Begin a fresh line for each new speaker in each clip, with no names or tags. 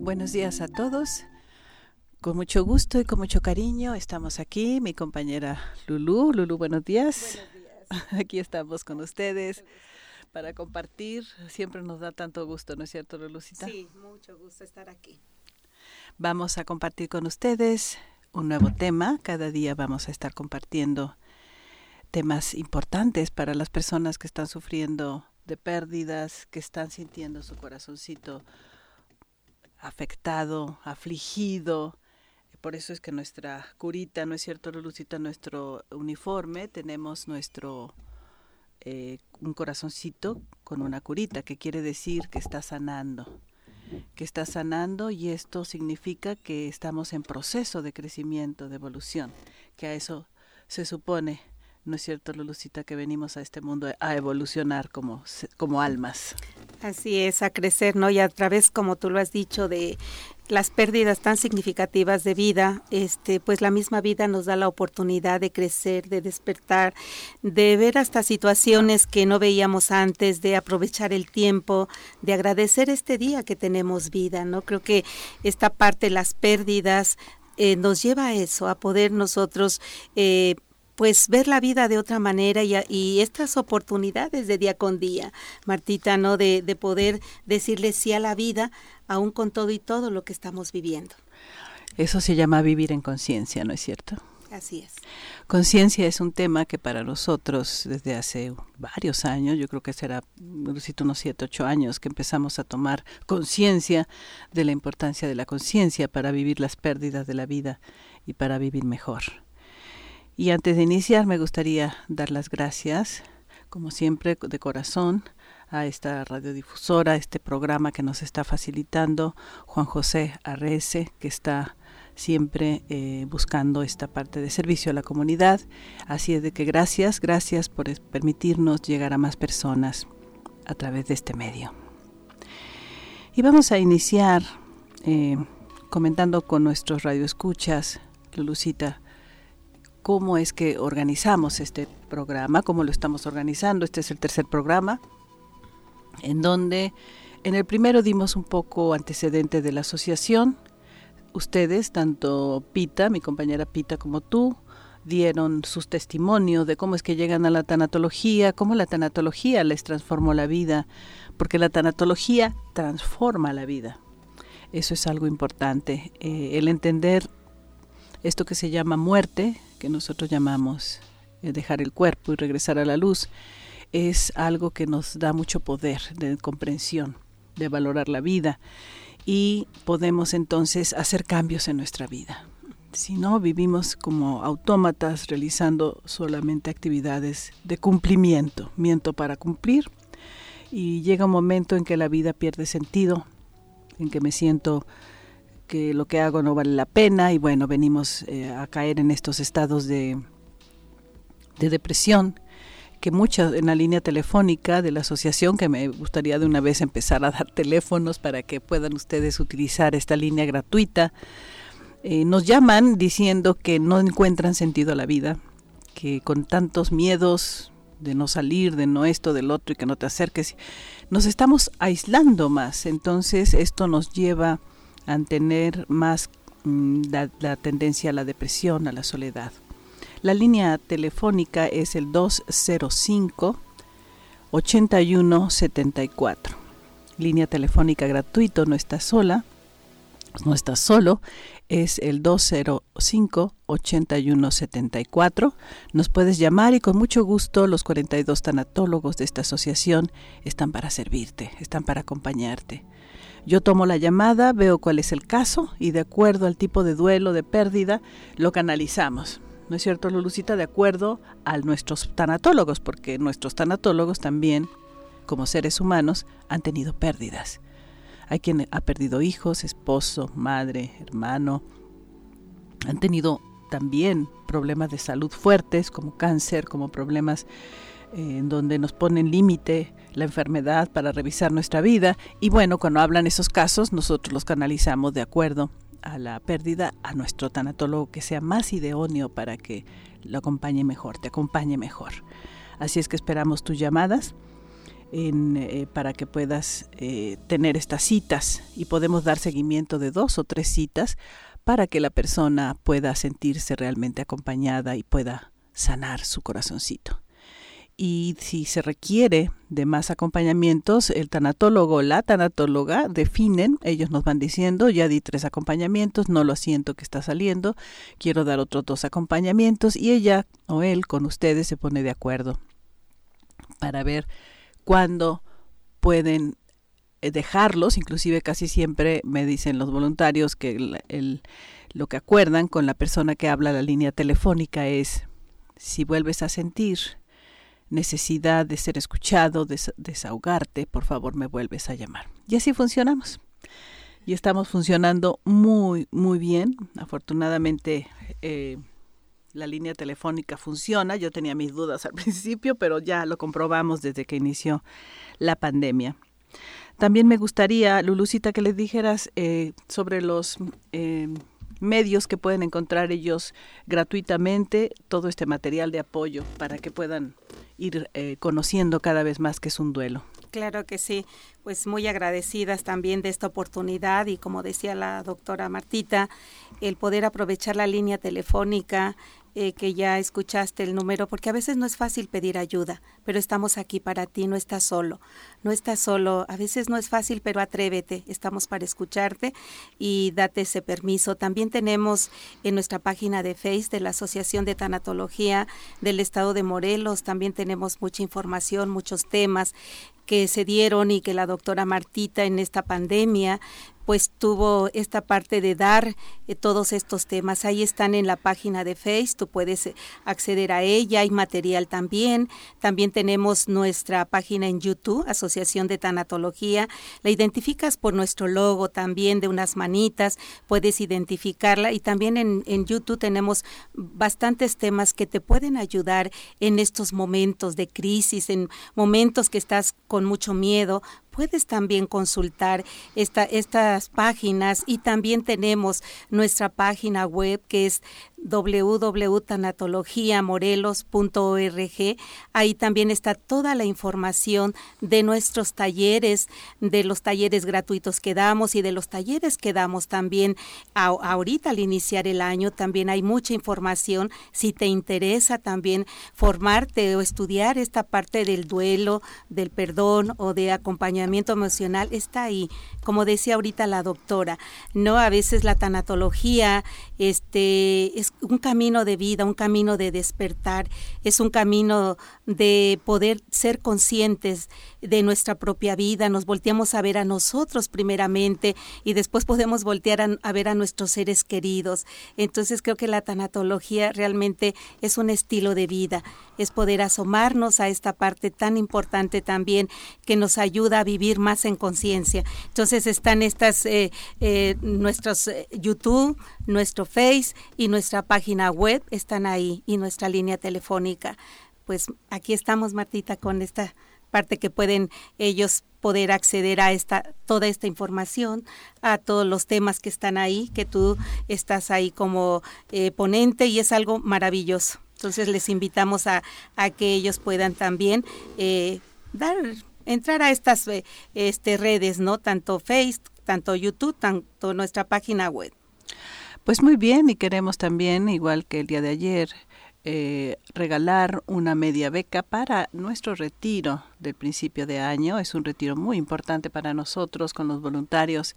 Buenos días a todos. Con mucho gusto y con mucho cariño estamos aquí, mi compañera Lulu. Lulu, buenos días.
Buenos días.
Aquí estamos con ustedes para compartir. Siempre nos da tanto gusto, ¿no es cierto, Lulucita?
Sí, mucho gusto estar aquí.
Vamos a compartir con ustedes un nuevo tema. Cada día vamos a estar compartiendo temas importantes para las personas que están sufriendo de pérdidas, que están sintiendo su corazoncito afectado, afligido. Por eso es que nuestra curita, ¿no es cierto, Lulucita? Nuestro uniforme, tenemos nuestro eh, un corazoncito con una curita, que quiere decir que está sanando, que está sanando y esto significa que estamos en proceso de crecimiento, de evolución, que a eso se supone ¿no es cierto, Lulucita, que venimos a este mundo a evolucionar como, como almas?
Así es, a crecer, ¿no? Y a través, como tú lo has dicho, de las pérdidas tan significativas de vida, este, pues la misma vida nos da la oportunidad de crecer, de despertar, de ver hasta situaciones que no veíamos antes, de aprovechar el tiempo, de agradecer este día que tenemos vida, ¿no? Creo que esta parte, las pérdidas, eh, nos lleva a eso, a poder nosotros eh, pues ver la vida de otra manera y, y, estas oportunidades de día con día, Martita, ¿no? De, de poder decirle sí a la vida, aún con todo y todo lo que estamos viviendo.
Eso se llama vivir en conciencia, ¿no es cierto?
Así es.
Conciencia es un tema que para nosotros desde hace varios años, yo creo que será unos siete, ocho años que empezamos a tomar conciencia de la importancia de la conciencia para vivir las pérdidas de la vida y para vivir mejor. Y antes de iniciar me gustaría dar las gracias, como siempre, de corazón a esta radiodifusora, a este programa que nos está facilitando, Juan José Arrece, que está siempre eh, buscando esta parte de servicio a la comunidad. Así es de que gracias, gracias por permitirnos llegar a más personas a través de este medio. Y vamos a iniciar eh, comentando con nuestros radioescuchas, Lulucita, cómo es que organizamos este programa, cómo lo estamos organizando. Este es el tercer programa, en donde en el primero dimos un poco antecedente de la asociación. Ustedes, tanto Pita, mi compañera Pita, como tú, dieron sus testimonios de cómo es que llegan a la tanatología, cómo la tanatología les transformó la vida, porque la tanatología transforma la vida. Eso es algo importante, eh, el entender esto que se llama muerte, que nosotros llamamos eh, dejar el cuerpo y regresar a la luz, es algo que nos da mucho poder de comprensión, de valorar la vida y podemos entonces hacer cambios en nuestra vida. Si no, vivimos como autómatas realizando solamente actividades de cumplimiento, miento para cumplir, y llega un momento en que la vida pierde sentido, en que me siento que lo que hago no vale la pena y bueno, venimos eh, a caer en estos estados de, de depresión que muchas en la línea telefónica de la asociación, que me gustaría de una vez empezar a dar teléfonos para que puedan ustedes utilizar esta línea gratuita, eh, nos llaman diciendo que no encuentran sentido a la vida, que con tantos miedos de no salir, de no esto, del otro y que no te acerques, nos estamos aislando más. Entonces esto nos lleva a tener más mm, la, tendencia a la depresión, a la soledad. La línea telefónica es el 205 8174. Línea telefónica gratuito, no está sola, no está solo, es el 205 8174. Nos puedes llamar y con mucho gusto los 42 tanatólogos de esta asociación están para servirte, están para acompañarte. Yo tomo la llamada, veo cuál es el caso y de acuerdo al tipo de duelo, de pérdida, lo canalizamos. ¿No es cierto, Lulucita? De acuerdo a nuestros tanatólogos, porque nuestros tanatólogos también, como seres humanos, han tenido pérdidas. Hay quien ha perdido hijos, esposo, madre, hermano. Han tenido también problemas de salud fuertes, como cáncer, como problemas eh, en donde nos ponen límite la enfermedad para revisar nuestra vida y bueno, cuando hablan esos casos nosotros los canalizamos de acuerdo a la pérdida a nuestro tanatólogo que sea más idóneo para que lo acompañe mejor, te acompañe mejor. Así es que esperamos tus llamadas. eh, para que puedas eh, tener estas citas y podemos dar seguimiento de dos o tres citas para que la persona pueda sentirse realmente acompañada y pueda sanar su corazoncito. Y si se requiere de más acompañamientos, el tanatólogo o la tanatóloga definen, ellos nos van diciendo, ya di tres acompañamientos, no lo siento que está saliendo, quiero dar otros dos acompañamientos y ella o él con ustedes se pone de acuerdo para ver cuándo pueden eh, dejarlos, inclusive casi siempre me dicen los voluntarios que el, lo que acuerdan con la persona que habla la línea telefónica es si vuelves a sentir necesidad de ser escuchado, de desahogarte, por favor me vuelves a llamar. Y así funcionamos. Y estamos funcionando muy, muy bien. Afortunadamente eh, la línea telefónica funciona. Yo tenía mis dudas al principio, pero ya lo comprobamos desde que inició la pandemia. También me gustaría, Lulucita, que les dijeras eh, sobre los eh, medios que pueden encontrar ellos gratuitamente, todo este material de apoyo para que puedan ir eh, conociendo cada vez más que es un duelo.
Claro que sí, pues muy agradecidas también de esta oportunidad y como decía la doctora Martita, el poder aprovechar la línea telefónica, eh, que ya escuchaste el número, porque a veces no es fácil pedir ayuda, pero estamos aquí para ti, no estás solo, no estás solo, a veces no es fácil, pero atrévete, estamos para escucharte y date ese permiso. También tenemos en nuestra página de Face de la Asociación de Tanatología del Estado de Morelos, también tenemos mucha información, muchos temas que se dieron y que la doctora Martita en esta pandemia pues tuvo esta parte de dar eh, todos estos temas. Ahí están en la página de Face, tú puedes eh, acceder a ella, hay material también. También tenemos nuestra página en YouTube, Asociación de Tanatología. La identificas por nuestro logo también de unas manitas, puedes identificarla y también en, en YouTube tenemos bastantes temas que te pueden ayudar en estos momentos de crisis, en momentos que estás con mucho miedo, puedes también consultar esta, estas páginas y también tenemos nuestra página web que es www.tanatologiamorelos.org. Ahí también está toda la información de nuestros talleres, de los talleres gratuitos que damos y de los talleres que damos también ahorita al iniciar el año. También hay mucha información. Si te interesa también formarte o estudiar esta parte del duelo, del perdón o de acompañamiento emocional, está ahí. Como decía ahorita la doctora, no a veces la tanatología este es un camino de vida, un camino de despertar, es un camino de poder ser conscientes de nuestra propia vida, nos volteamos a ver a nosotros primeramente y después podemos voltear a, ver a nuestros seres queridos. Entonces creo que la tanatología realmente es un estilo de vida, es poder asomarnos a esta parte tan importante también que nos ayuda a vivir más en conciencia. Entonces están estas, eh, eh, nuestros eh, YouTube, nuestro Face y nuestra página web están ahí y nuestra línea telefónica. Pues aquí estamos, Martita, con esta parte que pueden ellos poder acceder a esta toda esta información, a todos los temas que están ahí, que tú estás ahí como eh, ponente y es algo maravilloso. Entonces les invitamos a, a que ellos puedan también eh, dar entrar a estas eh, este, redes, ¿no? Tanto Facebook, tanto YouTube, tanto nuestra página web.
Pues muy bien, y queremos también, igual que el día de ayer, eh, regalar una media beca para nuestro retiro del principio de año. Es un retiro muy importante para nosotros con los voluntarios.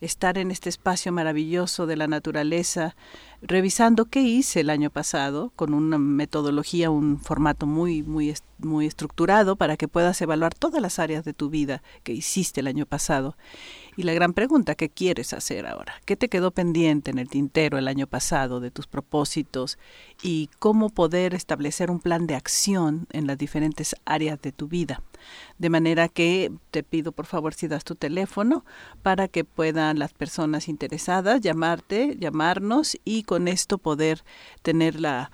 Estar en este espacio maravilloso de la naturaleza, revisando qué hice el año pasado con una metodología, un formato muy, muy, muy estructurado para que puedas evaluar todas las áreas de tu vida que hiciste el año pasado y la gran pregunta, ¿qué quieres hacer ahora? ¿Qué te quedó pendiente en el tintero el año pasado de tus propósitos? Y cómo poder establecer un plan de acción en las diferentes áreas de tu vida. De manera que te pido por favor si das tu teléfono para que puedan las personas interesadas llamarte, llamarnos y con esto poder tener la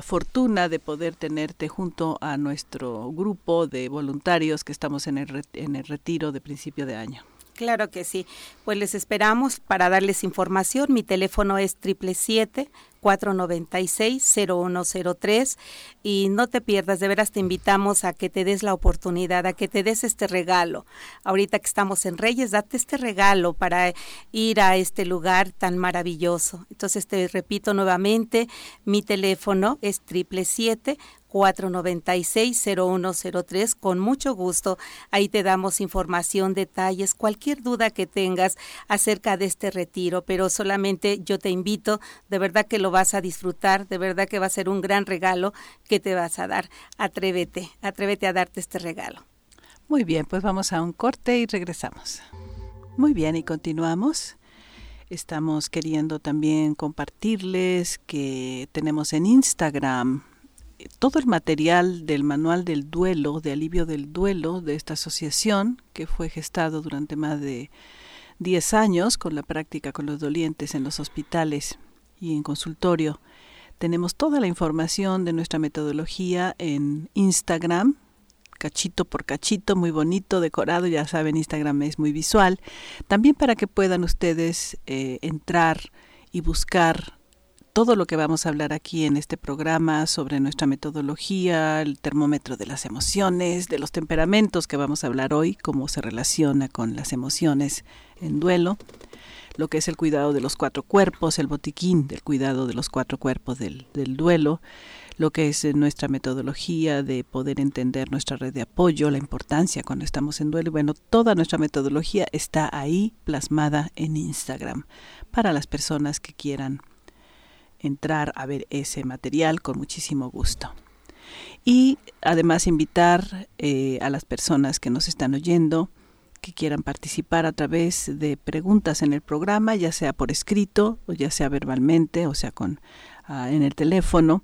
fortuna de poder tenerte junto a nuestro grupo de voluntarios que estamos en el, en el retiro de principio de año.
Claro que sí. Pues les esperamos para darles información. Mi teléfono es triple siete 496-0103 y no te pierdas, de veras te invitamos a que te des la oportunidad, a que te des este regalo. Ahorita que estamos en Reyes, date este regalo para ir a este lugar tan maravilloso. Entonces te repito nuevamente, mi teléfono es triple siete 496-0103. Con mucho gusto, ahí te damos información, detalles, cualquier duda que tengas acerca de este retiro, pero solamente yo te invito, de verdad que lo vas a disfrutar, de verdad que va a ser un gran regalo que te vas a dar. Atrévete, atrévete a darte este regalo.
Muy bien, pues vamos a un corte y regresamos. Muy bien, y continuamos. Estamos queriendo también compartirles que tenemos en Instagram todo el material del manual del duelo, de alivio del duelo de esta asociación, que fue gestado durante más de 10 años con la práctica con los dolientes en los hospitales y en consultorio. Tenemos toda la información de nuestra metodología en Instagram, cachito por cachito, muy bonito, decorado, ya saben, Instagram es muy visual. También para que puedan ustedes eh, entrar y buscar todo lo que vamos a hablar aquí en este programa sobre nuestra metodología, el termómetro de las emociones, de los temperamentos que vamos a hablar hoy, cómo se relaciona con las emociones en duelo, lo que es el cuidado de los cuatro cuerpos, el botiquín del cuidado de los cuatro cuerpos del, duelo, lo que es nuestra metodología de poder entender nuestra red de apoyo, la importancia cuando estamos en duelo. Bueno, toda nuestra metodología está ahí plasmada en Instagram para las personas que quieran entrar a ver ese material con muchísimo gusto. Y además invitar eh, a las personas que nos están oyendo que quieran participar a través de preguntas en el programa, ya sea por escrito o ya sea verbalmente, o sea con ah, en el teléfono.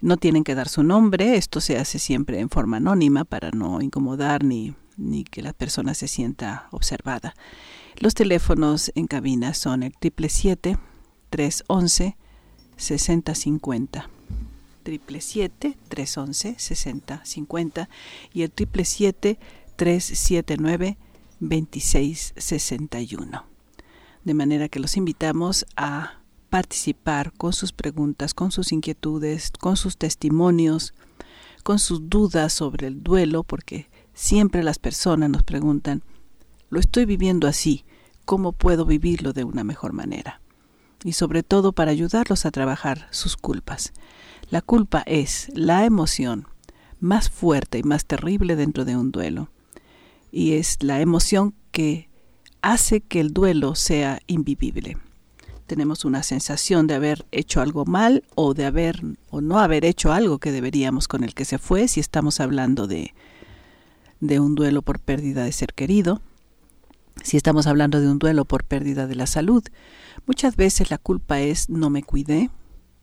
No tienen que dar su nombre, esto se hace siempre en forma anónima para no incomodar ni, ni que la persona se sienta observada. Los teléfonos en cabina son el triple 311 6050 triple 311 6050 y el triple 379 2661 de manera que los invitamos a participar con sus preguntas, con sus inquietudes, con sus testimonios, con sus dudas sobre el duelo, porque siempre las personas nos preguntan, lo estoy viviendo así, ¿cómo puedo vivirlo de una mejor manera? Y sobre todo para ayudarlos a trabajar sus culpas. La culpa es la emoción más fuerte y más terrible dentro de un duelo y es la emoción que hace que el duelo sea invivible. Tenemos una sensación de haber hecho algo mal o de haber o no haber hecho algo que deberíamos con el que se fue si estamos hablando de de un duelo por pérdida de ser querido, si estamos hablando de un duelo por pérdida de la salud, Muchas veces la culpa es no me cuidé,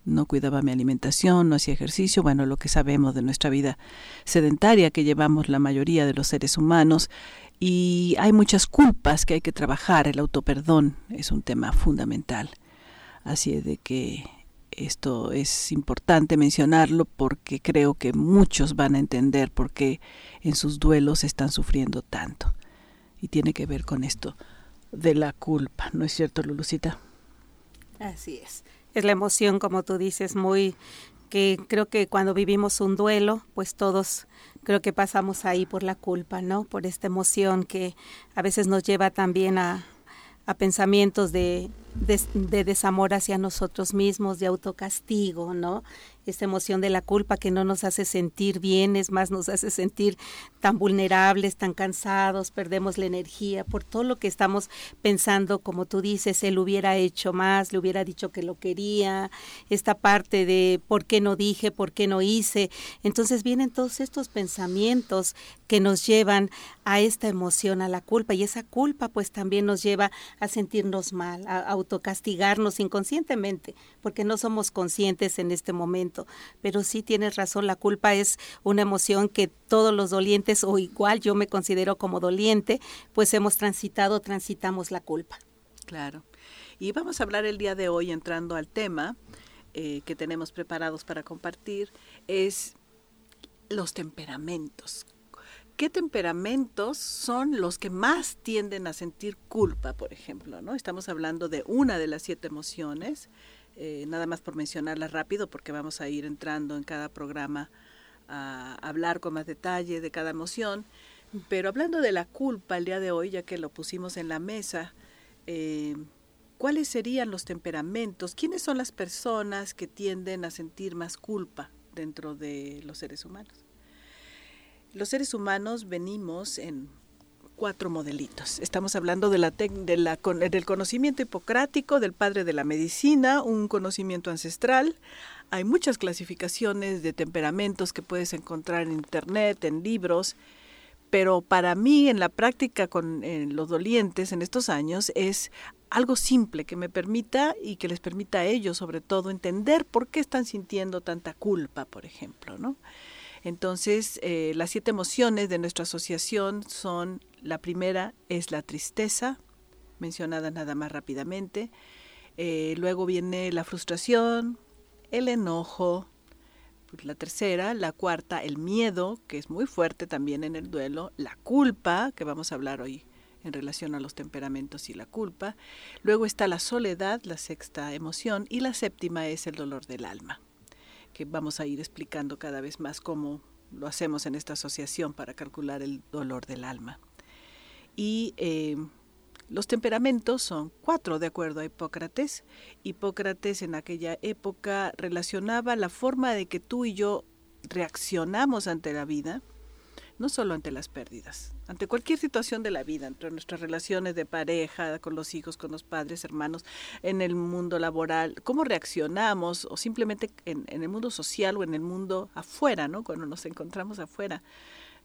no cuidaba mi alimentación, no hacía ejercicio, bueno, lo que sabemos de nuestra vida sedentaria que llevamos la mayoría de los seres humanos y hay muchas culpas que hay que trabajar, el autoperdón es un tema fundamental. Así es de que esto es importante mencionarlo porque creo que muchos van a entender por qué en sus duelos están sufriendo tanto. Y tiene que ver con esto de la culpa, ¿no es cierto, Lulucita?
Así es. Es la emoción, como tú dices, muy que creo que cuando vivimos un duelo, pues todos creo que pasamos ahí por la culpa, ¿no? Por esta emoción que a veces nos lleva también a, a pensamientos de, de, de, desamor hacia nosotros mismos, de autocastigo, ¿no? Esta emoción de la culpa que no nos hace sentir bien, es más, nos hace sentir tan vulnerables, tan cansados, perdemos la energía por todo lo que estamos pensando, como tú dices, él hubiera hecho más, le hubiera dicho que lo quería, esta parte de por qué no dije, por qué no hice. Entonces vienen todos estos pensamientos que nos llevan a esta emoción, a la culpa, y esa culpa pues también nos lleva a sentirnos mal, a autocastigarnos inconscientemente, porque no somos conscientes en este momento pero sí tienes razón, la culpa es una emoción que todos los dolientes, o igual yo me considero como doliente, pues hemos transitado, transitamos la culpa.
Claro. Y vamos a hablar el día de hoy, entrando al tema eh, que tenemos preparados para compartir, es los temperamentos. ¿Qué temperamentos son los que más tienden a sentir culpa, por ejemplo? ¿no? Estamos hablando de una de las siete emociones eh, nada más por mencionarlas rápido, porque vamos a ir entrando en cada programa a hablar con más detalle de cada emoción. Pero hablando de la culpa el día de hoy, ya que lo pusimos en la mesa, eh, ¿cuáles serían los temperamentos? ¿Quiénes son las personas que tienden a sentir más culpa dentro de los seres humanos? Los seres humanos venimos en cuatro modelitos. Estamos hablando de la, de la del conocimiento hipocrático del padre de la medicina, un conocimiento ancestral. Hay muchas clasificaciones de temperamentos que puedes encontrar en internet, en libros, pero para mí en la práctica con los dolientes en estos años es algo simple que me permita y que les permita a ellos sobre todo entender por qué están sintiendo tanta culpa, por ejemplo, ¿no? Entonces, eh, las siete emociones de nuestra asociación son, la primera es la tristeza, mencionada nada más rápidamente, eh, luego viene la frustración, el enojo, la tercera, la cuarta, el miedo, que es muy fuerte también en el duelo, la culpa, que vamos a hablar hoy en relación a los temperamentos y la culpa, luego está la soledad, la sexta emoción, y la séptima es el dolor del alma que vamos a ir explicando cada vez más cómo lo hacemos en esta asociación para calcular el dolor del alma. Y eh, los temperamentos son cuatro, de acuerdo a Hipócrates. Hipócrates en aquella época relacionaba la forma de que tú y yo reaccionamos ante la vida no solo ante las pérdidas, ante cualquier situación de la vida, entre nuestras relaciones de pareja, con los hijos, con los padres, hermanos, en el mundo laboral, cómo reaccionamos o simplemente en, el mundo social o en el mundo afuera, ¿no? Cuando nos encontramos afuera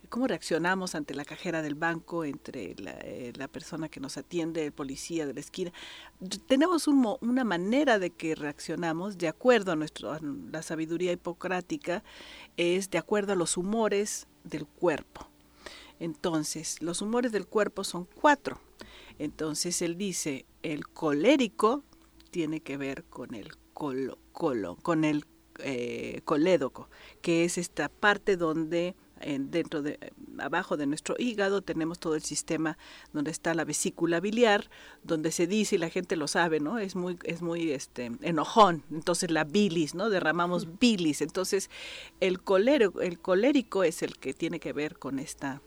cómo reaccionamos ante la cajera del banco, entre la, eh, persona que nos atiende, el policía de la esquina. Tenemos una manera de que reaccionamos de acuerdo a, nuestro, la sabiduría hipocrática, es de acuerdo a los humores del cuerpo. Entonces, los humores del cuerpo son cuatro. Entonces, él dice, el colérico tiene que ver con el colo, con el eh, colédoco, que es esta parte donde dentro de abajo de nuestro hígado tenemos todo el sistema donde está la vesícula biliar donde se dice y la gente lo sabe no es muy es muy este enojón. Entonces la bilis no derramamos bilis. Entonces el colérico el colérico es el que tiene que ver con esta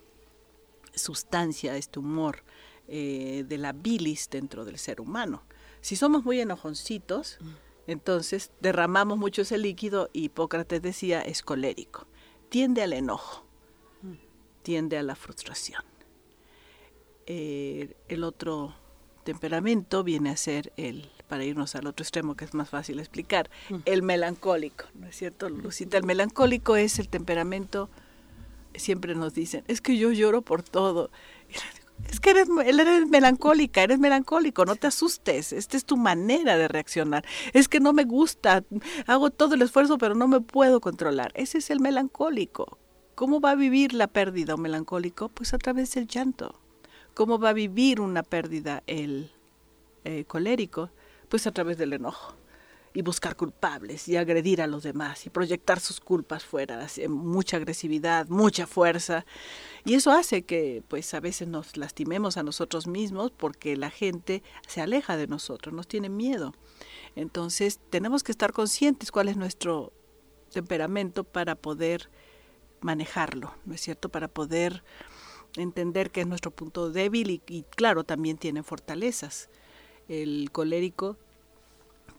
sustancia este humor eh, de la bilis dentro del ser humano. Si somos muy enojoncitos entonces derramamos mucho ese líquido y Hipócrates decía es colérico tiende al enojo, tiende a la frustración. Eh, el otro temperamento viene a ser el, para irnos al otro extremo que es más fácil explicar, el melancólico, ¿no es cierto, Lucita? El melancólico es el temperamento, siempre nos dicen, es que yo lloro por todo. Es que eres, eres melancólica, eres melancólico, no te asustes, esta es tu manera de reaccionar. Es que no me gusta, hago todo el esfuerzo pero no me puedo controlar. Ese es el melancólico. ¿Cómo va a vivir la pérdida un melancólico? Pues a través del llanto. ¿Cómo va a vivir una pérdida el eh, colérico? Pues a través del enojo y buscar culpables y agredir a los demás y proyectar sus culpas fuera, mucha agresividad, mucha fuerza. Y eso hace que pues a veces nos lastimemos a nosotros mismos porque la gente se aleja de nosotros, nos tiene miedo. Entonces tenemos que estar conscientes cuál es nuestro temperamento para poder manejarlo, ¿no es cierto? Para poder entender que es nuestro punto débil y, y claro, también tiene fortalezas. El colérico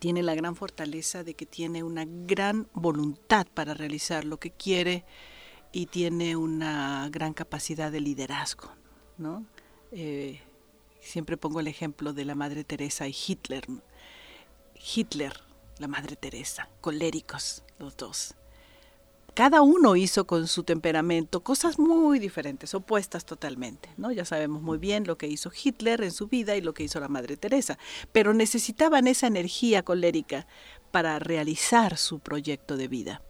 tiene la gran fortaleza de que tiene una gran voluntad para realizar lo que quiere y tiene una gran capacidad de liderazgo, ¿no? Eh, siempre pongo el ejemplo de la Madre Teresa y Hitler. Hitler, la Madre Teresa, coléricos los dos cada uno hizo con su temperamento cosas muy diferentes, opuestas totalmente, ¿no? Ya sabemos muy bien lo que hizo Hitler en su vida y lo que hizo la Madre Teresa, pero necesitaban esa energía colérica para realizar su proyecto de vida.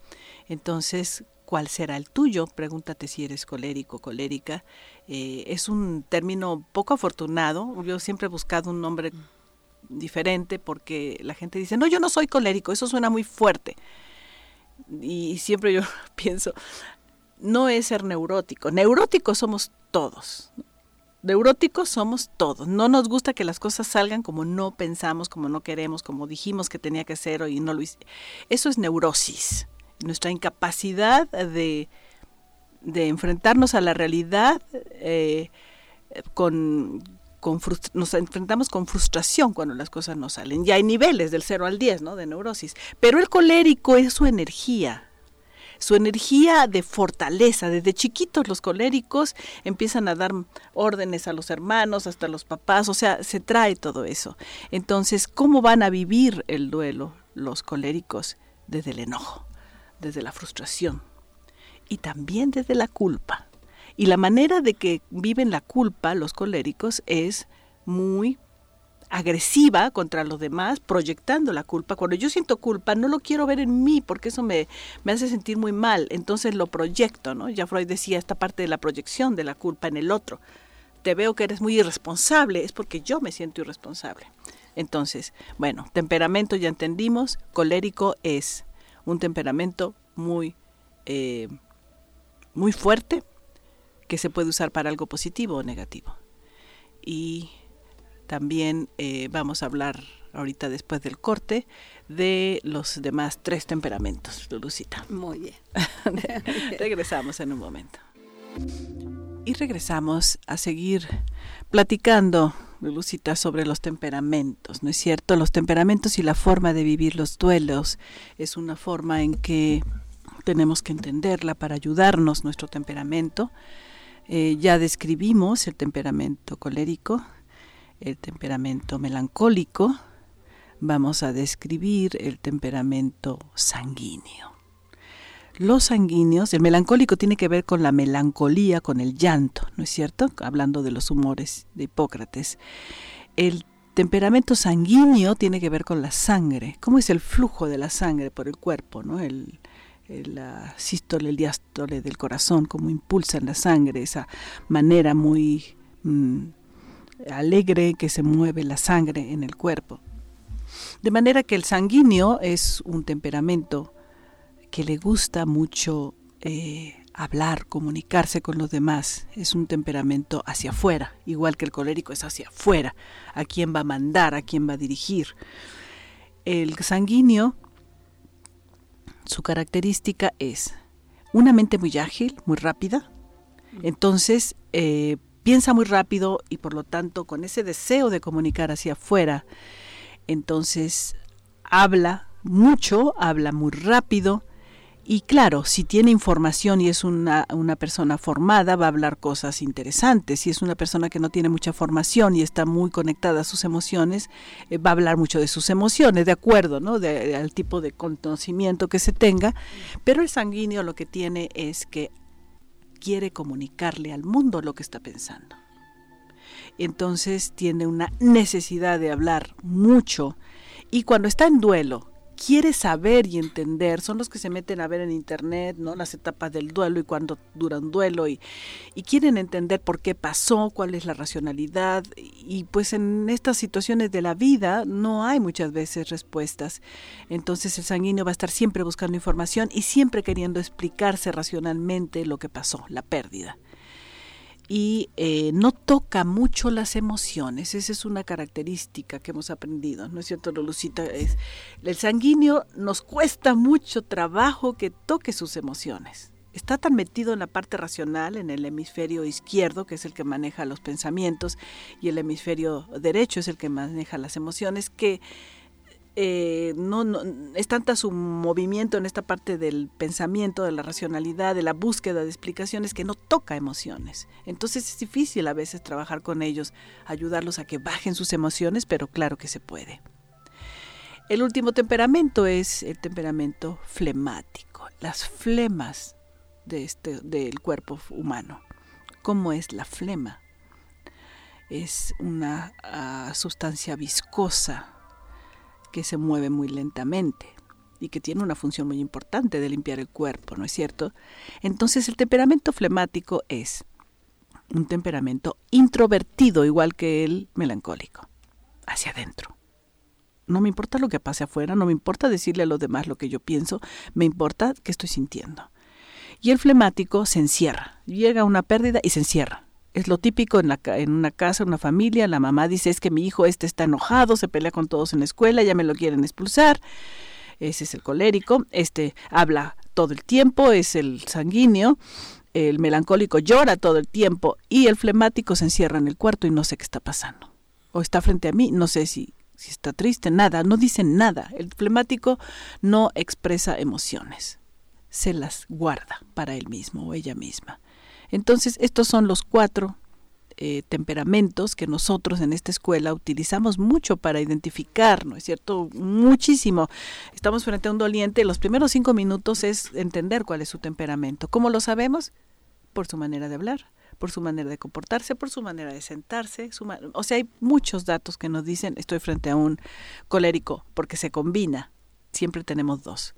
Entonces, ¿cuál será el tuyo? Pregúntate si eres colérico, colérica. Eh, es un término poco afortunado. Yo siempre he buscado un nombre diferente porque la gente dice, no, yo no soy colérico, eso suena muy fuerte y siempre yo pienso, no es ser neurótico, neuróticos somos todos. Neuróticos somos todos. No nos gusta que las cosas salgan como no pensamos, como no queremos, como dijimos que tenía que ser y no lo hice. Eso es neurosis. Nuestra incapacidad de, de enfrentarnos a la realidad eh, con, nos enfrentamos con frustración cuando las cosas no salen. Ya hay niveles del 0 al 10, ¿no? De neurosis. Pero el colérico es su energía su energía de fortaleza. Desde chiquitos los coléricos empiezan a dar órdenes a los hermanos, hasta los papás, o sea, se trae todo eso. Entonces, ¿cómo van a vivir el duelo los coléricos? Desde el enojo, desde la frustración y también desde la culpa. Y la manera de que viven la culpa los coléricos es muy agresiva contra los demás, proyectando la culpa. Cuando yo siento culpa, no lo quiero ver en mí porque eso me, me hace sentir muy mal. Entonces lo proyecto, ¿no? Ya Freud decía esta parte de la proyección de la culpa en el otro. Te veo que eres muy irresponsable, es porque yo me siento irresponsable. Entonces, bueno, temperamento ya entendimos, colérico es un temperamento muy, eh, muy fuerte que se puede usar para algo positivo o negativo. Y también eh, vamos a hablar ahorita después del corte de los demás tres temperamentos, Lucita.
Muy bien.
regresamos en un momento. Y regresamos a seguir platicando, Lucita, sobre los temperamentos, ¿no es cierto? Los temperamentos y la forma de vivir los duelos es una forma en que tenemos que entenderla para ayudarnos nuestro temperamento. Eh, ya describimos el temperamento colérico, el temperamento melancólico, vamos a describir el temperamento sanguíneo. Los sanguíneos, el melancólico tiene que ver con la melancolía, con el llanto, ¿no es cierto? Hablando de los humores de Hipócrates. El temperamento sanguíneo tiene que ver con la sangre. ¿Cómo es el flujo de la sangre por el cuerpo, ¿no? El, la sístole, el diástole del corazón, cómo impulsan la sangre, esa manera muy mm, alegre que se mueve la sangre en el cuerpo. De manera que el sanguíneo es un temperamento que le gusta mucho eh, hablar, comunicarse con los demás. Es un temperamento hacia afuera, igual que el colérico es hacia afuera, a quién va a mandar, a quién va a dirigir. El sanguíneo, su característica es una mente muy ágil, muy rápida. Entonces, eh, piensa muy rápido y por lo tanto con ese deseo de comunicar hacia afuera, entonces habla mucho, habla muy rápido y claro, si tiene información y es una, una, persona formada, va a hablar cosas interesantes. Si es una persona que no tiene mucha formación y está muy conectada a sus emociones, eh, va a hablar mucho de sus emociones, de acuerdo, ¿no? De, al tipo de conocimiento que se tenga. Pero el sanguíneo lo que tiene es que quiere comunicarle al mundo lo que está pensando. Entonces tiene una necesidad de hablar mucho y cuando está en duelo, quiere saber y entender, son los que se meten a ver en internet, ¿no? Las etapas del duelo y cuando dura un duelo y, y quieren entender por qué pasó, cuál es la racionalidad y pues en estas situaciones de la vida no hay muchas veces respuestas. Entonces el sanguíneo va a estar siempre buscando información y siempre queriendo explicarse racionalmente lo que pasó, la pérdida y eh, no toca mucho las emociones. Esa es una característica que hemos aprendido, ¿no es cierto, Lucita? Es, el sanguíneo nos cuesta mucho trabajo que toque sus emociones. Está tan metido en la parte racional, en el hemisferio izquierdo, que es el que maneja los pensamientos, y el hemisferio derecho es el que maneja las emociones, que eh, no, es tanta su movimiento en esta parte del pensamiento, de la racionalidad, de la búsqueda de explicaciones que no toca emociones. Entonces es difícil a veces trabajar con ellos, ayudarlos a que bajen sus emociones, pero claro que se puede. El último temperamento es el temperamento flemático, las flemas de este, del cuerpo humano. ¿Cómo es la flema? Es una uh, sustancia viscosa, que se mueve muy lentamente y que tiene una función muy importante de limpiar el cuerpo, ¿no es cierto? Entonces el temperamento flemático es un temperamento introvertido, igual que el melancólico, hacia adentro. No me importa lo que pase afuera, no me importa decirle a los demás lo que yo pienso, me importa qué estoy sintiendo. Y el flemático se encierra, llega a una pérdida y se encierra. Es lo típico en, la, en una casa, una familia, la mamá dice es que mi hijo este está enojado, se pelea con todos en la escuela, ya me lo quieren expulsar. Ese es el colérico, este habla todo el tiempo, es el sanguíneo, el melancólico llora todo el tiempo y el flemático se encierra en el cuarto y no sé qué está pasando. O está frente a mí, no sé si, si está triste, nada, no dice nada. El flemático no expresa emociones, se las guarda para él mismo o ella misma. Entonces, estos son los cuatro eh, temperamentos que nosotros en esta escuela utilizamos mucho para identificar, ¿no es cierto? Muchísimo. Estamos frente a un doliente, los primeros cinco minutos es entender cuál es su temperamento. ¿Cómo lo sabemos? Por su manera de hablar, por su manera de comportarse, por su manera de sentarse. o sea, hay muchos datos que nos dicen, estoy frente a un colérico, porque se combina. Siempre tenemos dos.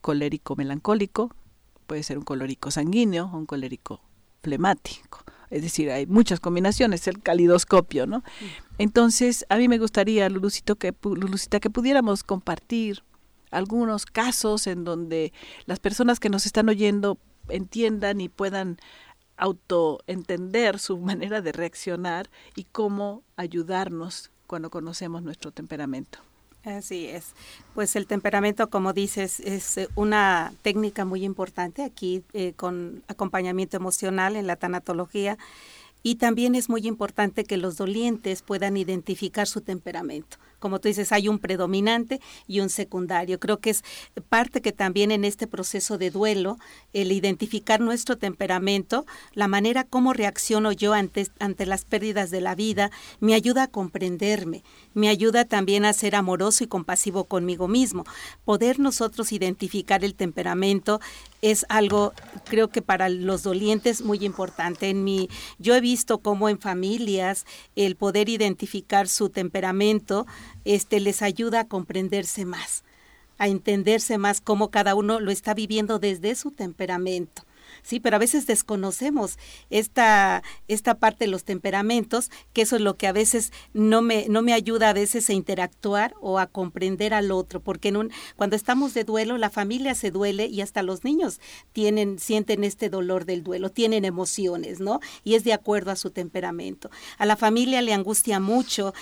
Colérico melancólico, puede ser un colérico sanguíneo o un colérico flemático. Es decir, hay muchas combinaciones, el calidoscopio, ¿no? Entonces, a mí me gustaría, Lulucito, que, Lulucita, que pudiéramos compartir algunos casos en donde las personas que nos están oyendo entiendan y puedan autoentender su manera de reaccionar y cómo ayudarnos cuando conocemos nuestro temperamento.
Así es. Pues el temperamento, como dices, es eh, una técnica muy importante aquí eh, con acompañamiento emocional en la tanatología y también es muy importante que los dolientes puedan identificar su temperamento como tú dices, hay un predominante y un secundario. Creo que es parte que también en este proceso de duelo, el identificar nuestro temperamento, la manera como reacciono yo ante, ante las pérdidas de la vida, me ayuda a comprenderme, me ayuda también a ser amoroso y compasivo conmigo mismo. Poder nosotros identificar el temperamento es algo, creo que para los dolientes muy importante. En mi, yo he visto cómo en familias el poder identificar su temperamento este, les ayuda a comprenderse más, a entenderse más cómo cada uno lo está viviendo desde su temperamento. Sí, pero a veces desconocemos esta, esta parte de los temperamentos, que eso es lo que a veces no me, no me ayuda a veces a interactuar o a comprender al otro, porque cuando estamos de duelo, la familia se duele y hasta los niños tienen, sienten este dolor del duelo, tienen emociones, ¿no? Y es de acuerdo a su temperamento. A la familia le angustia mucho,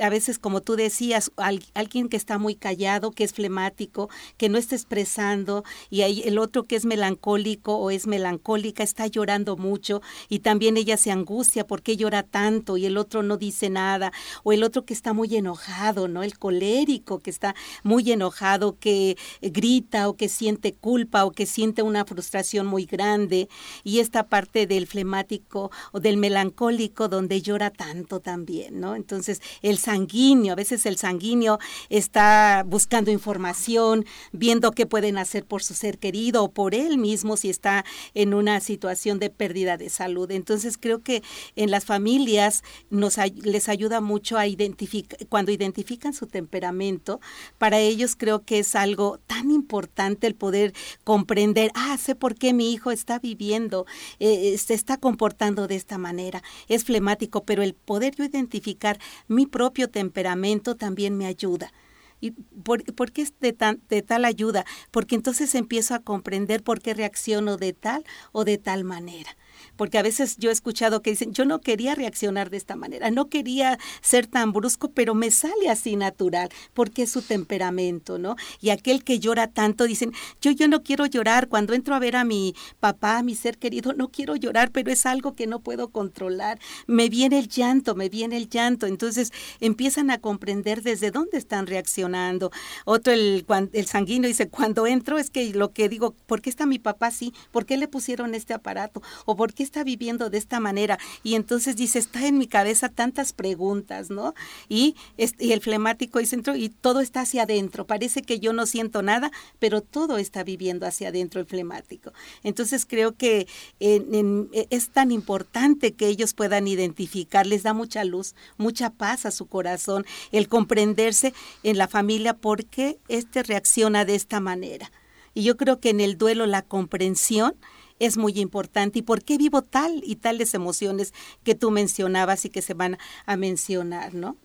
a veces, como tú decías, alguien que está muy callado, que es flemático, que no está expresando, y hay el otro que es melancólico o es melancólica, está llorando mucho y también ella se angustia porque llora tanto y el otro no dice nada o el otro que está muy enojado, ¿no? El colérico que está muy enojado, que grita o que siente culpa o que siente una frustración muy grande y esta parte del flemático o del melancólico donde llora tanto también, ¿no? Entonces, el sanguíneo, a veces el sanguíneo está buscando información, viendo qué pueden hacer por su ser querido o por él mismo si está en una situación de pérdida de salud. Entonces creo que en las familias nos, les ayuda mucho a identificar, cuando identifican su temperamento, para ellos creo que es algo tan importante el poder comprender, ah, sé por qué mi hijo está viviendo, eh, se está comportando de esta manera, es flemático, pero el poder yo identificar mi propio temperamento también me ayuda. ¿Y por, qué es de, de tal ayuda? Porque entonces empiezo a comprender por qué reacciono de tal o de tal manera porque a veces yo he escuchado que dicen, yo no quería reaccionar de esta manera, no quería ser tan brusco, pero me sale así natural, porque es su temperamento, ¿no? Y aquel que llora tanto, dicen, yo, yo no quiero llorar, cuando entro a ver a mi papá, a mi ser querido, no quiero llorar, pero es algo que no puedo controlar, me viene el llanto, me viene el llanto, entonces empiezan a comprender desde dónde están reaccionando. Otro, el, el sanguíneo dice, cuando entro es que lo que digo, ¿por qué está mi papá así? ¿Por qué le pusieron este aparato? ¿O por qué está viviendo de esta manera? Y entonces dice, está en mi cabeza tantas preguntas, ¿no? Y, y el flemático dice, y todo está hacia adentro. Parece que yo no siento nada, pero todo está viviendo hacia adentro el flemático. Entonces creo que es tan importante que ellos puedan identificar, les da mucha luz, mucha paz a su corazón, el comprenderse en la familia por qué este reacciona de esta manera. Y yo creo que en el duelo la comprensión es muy importante y por qué vivo tal y tales emociones que tú mencionabas y que se van a mencionar, ¿no?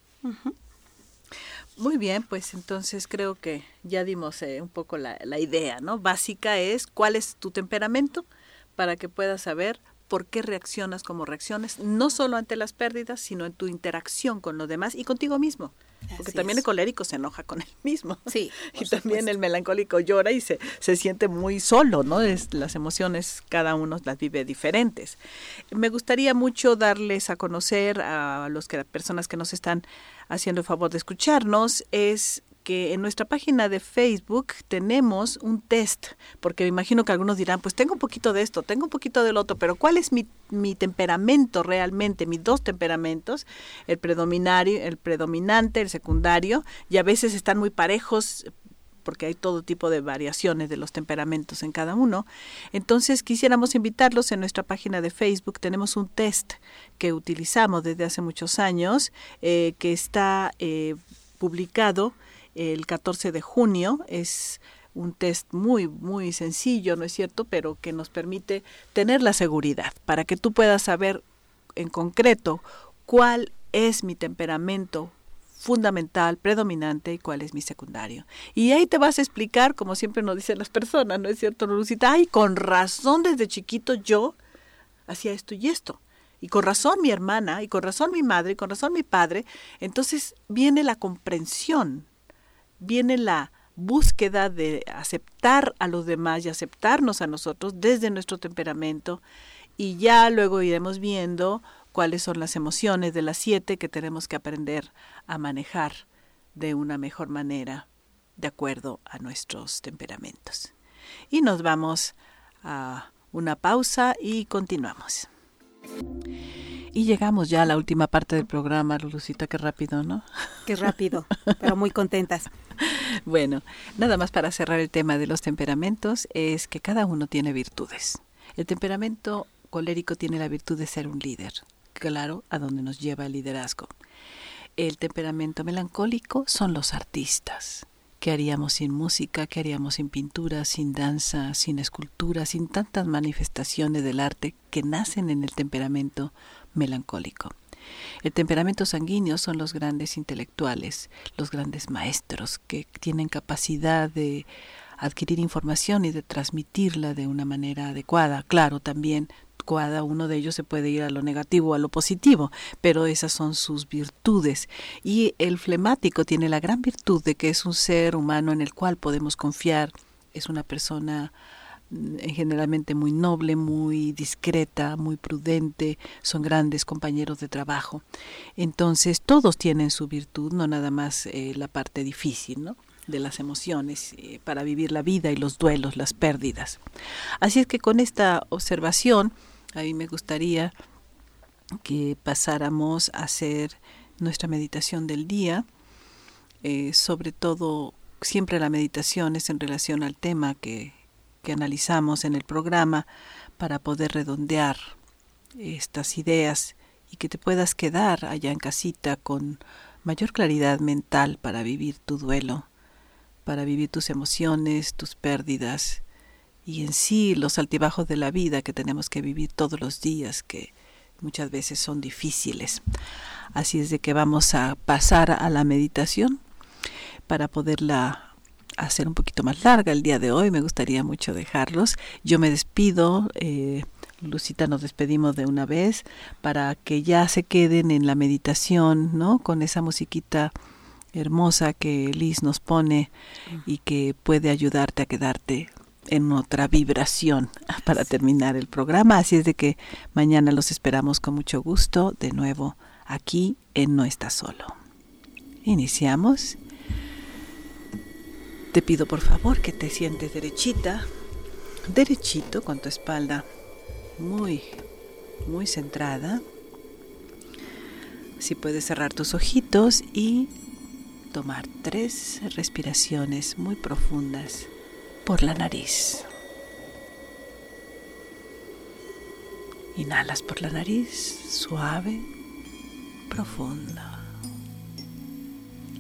Muy bien, pues entonces creo que ya dimos eh, un poco la, la idea, ¿no? Básica es cuál es tu temperamento para que puedas saber por qué reaccionas como reacciones, no solo ante las pérdidas, sino en tu interacción con los demás y contigo mismo. Porque también el colérico se enoja con él mismo.
Sí.
y también el melancólico llora y se, se siente muy solo, ¿no? Es, las emociones cada uno las vive diferentes. Me gustaría mucho darles a conocer a los que personas que nos están haciendo el favor de escucharnos es que en nuestra página de Facebook tenemos un test, porque me imagino que algunos dirán, pues tengo un poquito de esto, tengo un poquito del otro, pero ¿cuál es mi, mi temperamento realmente? Mis dos temperamentos, el predominario, el predominante, el secundario, y a veces están muy parejos porque hay todo tipo de variaciones de los temperamentos en cada uno. Entonces quisiéramos invitarlos en nuestra página de Facebook. Tenemos un test que utilizamos desde hace muchos años, eh, que está eh, publicado el 14 de junio. Es un test muy, muy sencillo, ¿no es cierto? Pero que nos permite tener la seguridad para que tú puedas saber en concreto cuál es mi temperamento fundamental, predominante y cuál es mi secundario. Y ahí te vas a explicar, como siempre nos dicen las personas, ¿no es cierto, Lucita? Ay, con razón desde chiquito yo hacía esto y esto. Y con razón mi hermana, y con razón mi madre, y con razón mi padre. Entonces viene la comprensión viene la búsqueda de aceptar a los demás y aceptarnos a nosotros desde nuestro temperamento y ya luego iremos viendo cuáles son las emociones de las siete que tenemos que aprender a manejar de una mejor manera de acuerdo a nuestros temperamentos. Y nos vamos a una pausa y continuamos. Y llegamos ya a la última parte del programa, Lucita, qué rápido, ¿no?
Qué rápido, pero muy contentas.
Bueno, nada más para cerrar el tema de los temperamentos es que cada uno tiene virtudes. El temperamento colérico tiene la virtud de ser un líder, claro, a donde nos lleva el liderazgo. El temperamento melancólico son los artistas. ¿Qué haríamos sin música? ¿Qué haríamos sin pintura, sin danza, sin escultura, sin tantas manifestaciones del arte que nacen en el temperamento melancólico? El temperamento sanguíneo son los grandes intelectuales, los grandes maestros que tienen capacidad de adquirir información y de transmitirla de una manera adecuada. Claro, también cada uno de ellos se puede ir a lo negativo o a lo positivo, pero esas son sus virtudes. Y el flemático tiene la gran virtud de que es un ser humano en el cual podemos confiar, es una persona eh, generalmente muy noble, muy discreta, muy prudente, son grandes compañeros de trabajo. Entonces todos tienen su virtud, no nada más eh, la parte difícil, ¿no? de las emociones eh, para vivir la vida y los duelos, las pérdidas. Así es que con esta observación, a mí me gustaría que pasáramos a hacer nuestra meditación del día, sobre todo siempre la meditación es en relación al tema que que analizamos en el programa para poder redondear estas ideas y que te puedas quedar allá en casita con mayor claridad mental para vivir tu duelo, para vivir tus emociones, tus pérdidas y en sí los altibajos de la vida que tenemos que vivir todos los días, que muchas veces son difíciles. Así es de que vamos a pasar a la meditación para poderla hacer un poquito más larga el día de hoy. Me gustaría mucho dejarlos. Yo me despido. Eh, Lucita, nos despedimos de una vez para que ya se queden en la meditación, ¿no? Con esa musiquita hermosa que Liz nos pone y que puede ayudarte a quedarte en otra vibración para terminar el programa. Así es de que mañana los esperamos con mucho gusto de nuevo aquí en No Está Solo. Iniciamos te pido por favor que te sientes derechita, derechito con tu espalda muy, muy centrada. Si puedes cerrar tus ojitos y tomar tres respiraciones muy profundas por la nariz. Inhalas por la nariz, suave, profundo,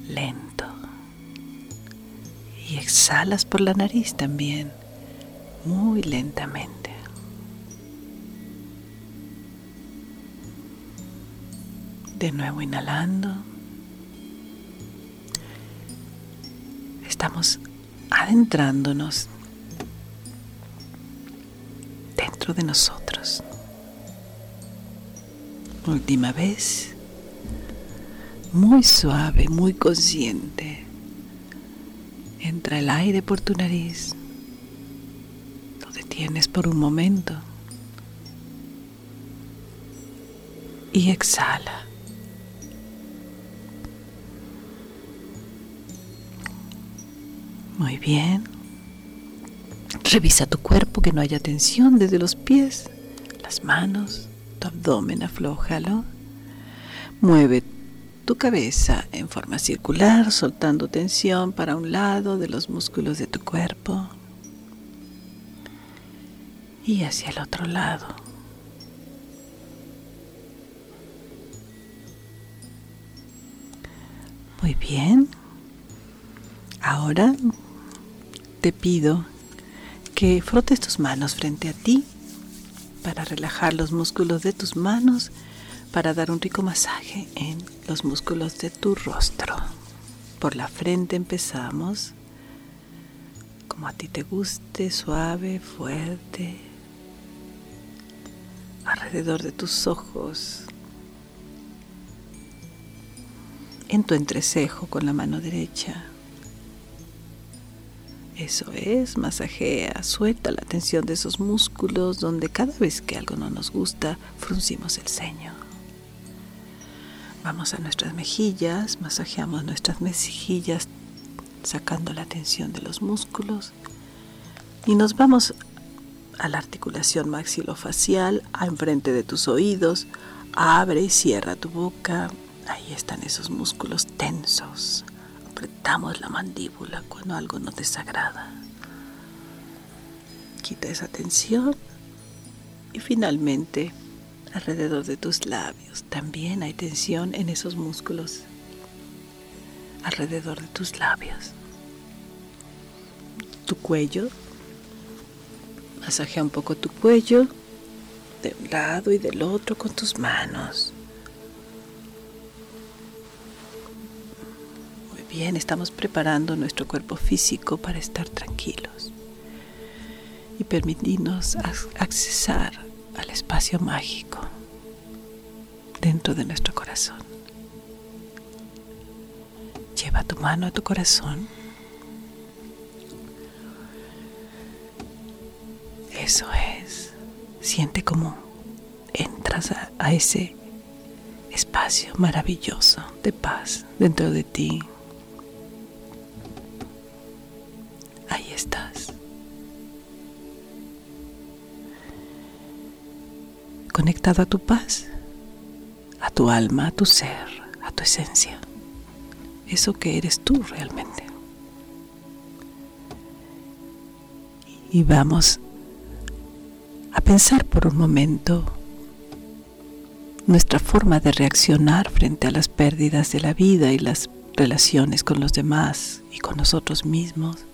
lento y exhalas por la nariz también, muy lentamente. De nuevo inhalando. Estamos adentrándonos dentro de nosotros, Última vez. Muy suave, muy consciente. Entra el aire por tu nariz. Lo detienes por un momento. Y exhala. Muy bien. Revisa tu cuerpo que no haya tensión desde los pies, las manos, tu abdomen, aflójalo. Mueve tu cabeza en forma circular, soltando tensión para un lado de los músculos de tu cuerpo y hacia el otro lado. Muy bien. Ahora te pido que frotes tus manos frente a ti para relajar los músculos de tus manos para dar un rico masaje en los músculos de tu rostro. Por la frente empezamos, como a ti te guste, suave, fuerte, alrededor de tus ojos, en tu entrecejo con la mano derecha. Eso es, masajea, suelta la tensión de esos músculos donde cada vez que algo no nos gusta, fruncimos el ceño. Vamos a nuestras mejillas, masajeamos nuestras mejillas sacando la tensión de los músculos y nos vamos a la articulación maxilofacial, a enfrente de tus oídos, abre y cierra tu boca, ahí están esos músculos tensos. Apretamos la mandíbula cuando algo nos desagrada. Quita esa tensión y finalmente alrededor de tus labios. También hay tensión en esos músculos alrededor de tus labios. Tu cuello. Masajea un poco tu cuello de un lado y del otro con tus manos. Bien, estamos preparando nuestro cuerpo físico para estar tranquilos y permitirnos accesar al espacio mágico dentro de nuestro corazón. Lleva tu mano a tu corazón. Eso es. Siente como entras a, a ese espacio maravilloso de paz dentro de ti. Conectado a tu paz, a tu alma, a tu ser, a tu esencia, eso que eres tú realmente. Y vamos a pensar por un momento nuestra forma de reaccionar frente a las pérdidas de la vida y las relaciones con los demás y con nosotros mismos.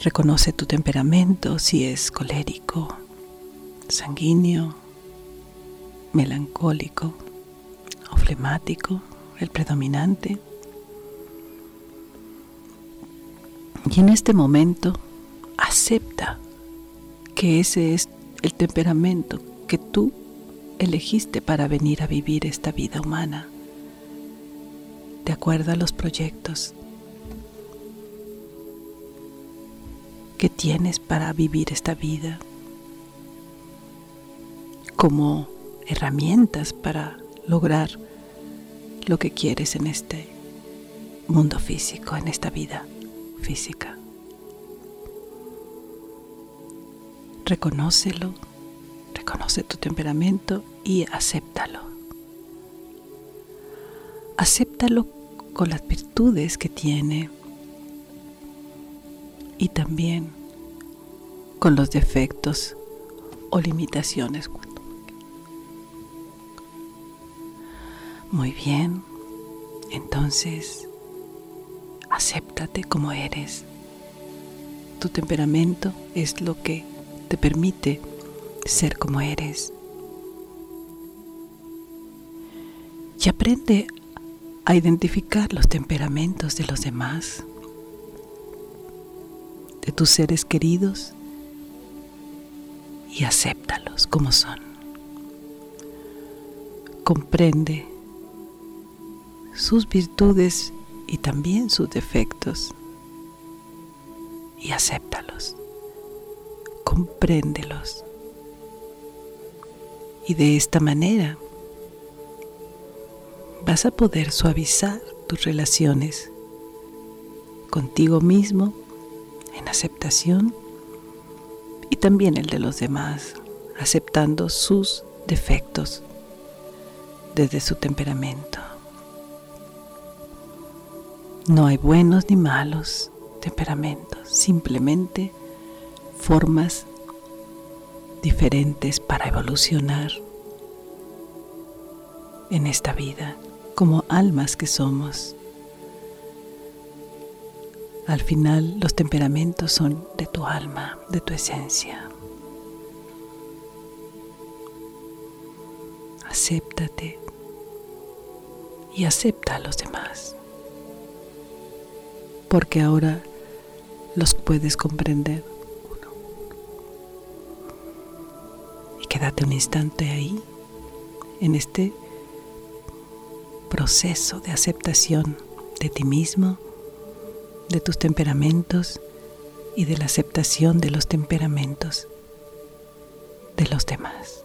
Reconoce tu temperamento si es colérico, sanguíneo, melancólico o flemático, el predominante. Y en este momento acepta que ese es el temperamento que tú elegiste para venir a vivir esta vida humana, de acuerdo a los proyectos que tienes para vivir esta vida como herramientas para lograr lo que quieres en este mundo físico, en esta vida física. Reconócelo, reconoce tu temperamento y acéptalo. Acéptalo con las virtudes que tiene y también con los defectos o limitaciones. Muy bien, entonces acéptate como eres. Tu temperamento es lo que te permite ser como eres. Y aprende a identificar los temperamentos de los demás de tus seres queridos y acéptalos como son. comprende sus virtudes y también sus defectos y acéptalos, compréndelos. Y de esta manera vas a poder suavizar tus relaciones contigo mismo en aceptación y también el de los demás, aceptando sus defectos desde su temperamento. No hay buenos ni malos temperamentos, simplemente formas diferentes para evolucionar en esta vida como almas que somos. Al final los temperamentos son de tu alma, de tu esencia. Acéptate y acepta a los demás, porque ahora los puedes comprender. Y quédate un instante ahí, en este proceso de aceptación de ti mismo, de tus temperamentos y de la aceptación de los temperamentos de los demás.